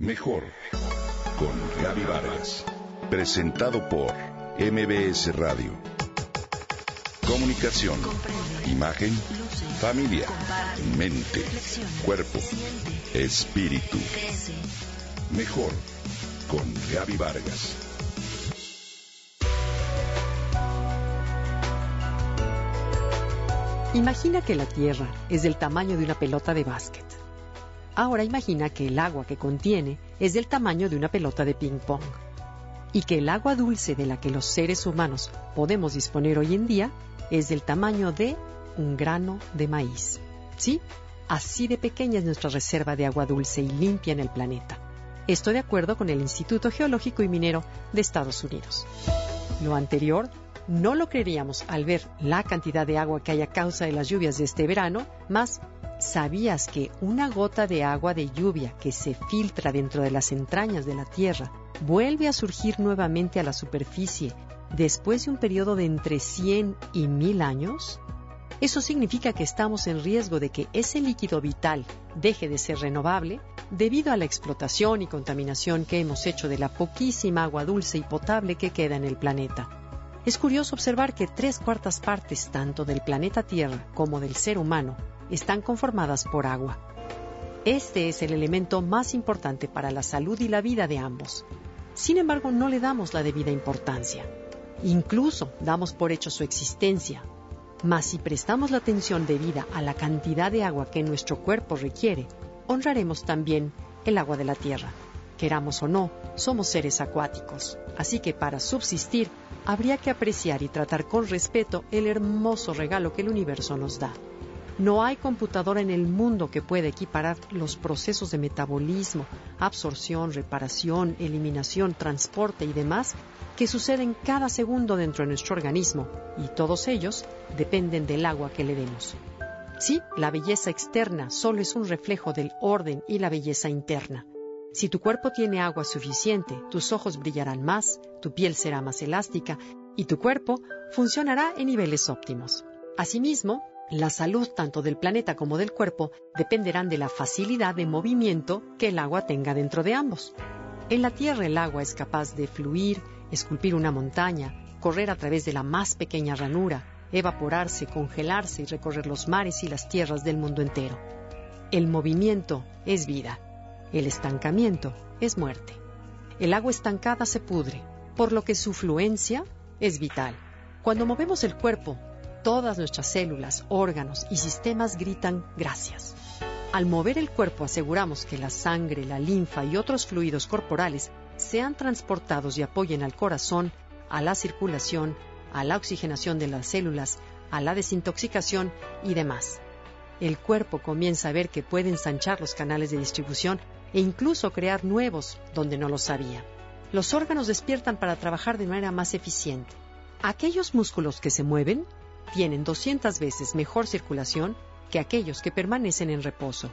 Mejor con Gaby Vargas. Presentado por MBS Radio. Comunicación, imagen, familia, mente, cuerpo, espíritu. Mejor con Gaby Vargas. Imagina que la Tierra es del tamaño de una pelota de básquet. Ahora imagina que el agua que contiene es del tamaño de una pelota de ping-pong y que el agua dulce de la que los seres humanos podemos disponer hoy en día es del tamaño de un grano de maíz. ¿Sí? Así de pequeña es nuestra reserva de agua dulce y limpia en el planeta. Esto de acuerdo con el Instituto Geológico y Minero de Estados Unidos. Lo anterior no lo creeríamos al ver la cantidad de agua que hay a causa de las lluvias de este verano, más ¿Sabías que una gota de agua de lluvia que se filtra dentro de las entrañas de la Tierra vuelve a surgir nuevamente a la superficie después de un periodo de entre 100 y 1000 años? Eso significa que estamos en riesgo de que ese líquido vital deje de ser renovable debido a la explotación y contaminación que hemos hecho de la poquísima agua dulce y potable que queda en el planeta. Es curioso observar que tres cuartas partes tanto del planeta Tierra como del ser humano están conformadas por agua. Este es el elemento más importante para la salud y la vida de ambos. Sin embargo, no le damos la debida importancia. Incluso damos por hecho su existencia. Mas si prestamos la atención debida a la cantidad de agua que nuestro cuerpo requiere, honraremos también el agua de la tierra. Queramos o no, somos seres acuáticos, así que para subsistir habría que apreciar y tratar con respeto el hermoso regalo que el universo nos da. No hay computadora en el mundo que pueda equiparar los procesos de metabolismo, absorción, reparación, eliminación, transporte y demás que suceden cada segundo dentro de nuestro organismo y todos ellos dependen del agua que le demos. Sí, la belleza externa solo es un reflejo del orden y la belleza interna. Si tu cuerpo tiene agua suficiente, tus ojos brillarán más, tu piel será más elástica y tu cuerpo funcionará en niveles óptimos. Asimismo, la salud tanto del planeta como del cuerpo dependerán de la facilidad de movimiento que el agua tenga dentro de ambos. En la Tierra el agua es capaz de fluir, esculpir una montaña, correr a través de la más pequeña ranura, evaporarse, congelarse y recorrer los mares y las tierras del mundo entero. El movimiento es vida, el estancamiento es muerte. El agua estancada se pudre, por lo que su fluencia es vital. Cuando movemos el cuerpo, Todas nuestras células, órganos y sistemas gritan gracias. Al mover el cuerpo aseguramos que la sangre, la linfa y otros fluidos corporales sean transportados y apoyen al corazón, a la circulación, a la oxigenación de las células, a la desintoxicación y demás. El cuerpo comienza a ver que puede ensanchar los canales de distribución e incluso crear nuevos donde no lo sabía. Los órganos despiertan para trabajar de manera más eficiente. Aquellos músculos que se mueven tienen 200 veces mejor circulación que aquellos que permanecen en reposo.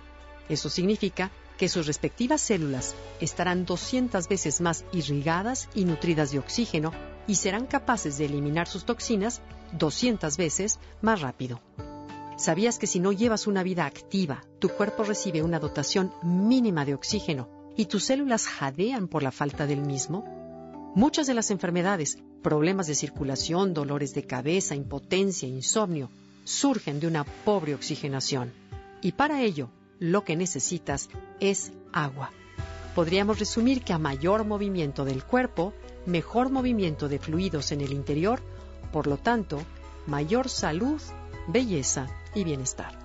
Eso significa que sus respectivas células estarán 200 veces más irrigadas y nutridas de oxígeno y serán capaces de eliminar sus toxinas 200 veces más rápido. ¿Sabías que si no llevas una vida activa, tu cuerpo recibe una dotación mínima de oxígeno y tus células jadean por la falta del mismo? Muchas de las enfermedades, problemas de circulación, dolores de cabeza, impotencia, insomnio, surgen de una pobre oxigenación. Y para ello, lo que necesitas es agua. Podríamos resumir que a mayor movimiento del cuerpo, mejor movimiento de fluidos en el interior, por lo tanto, mayor salud, belleza y bienestar.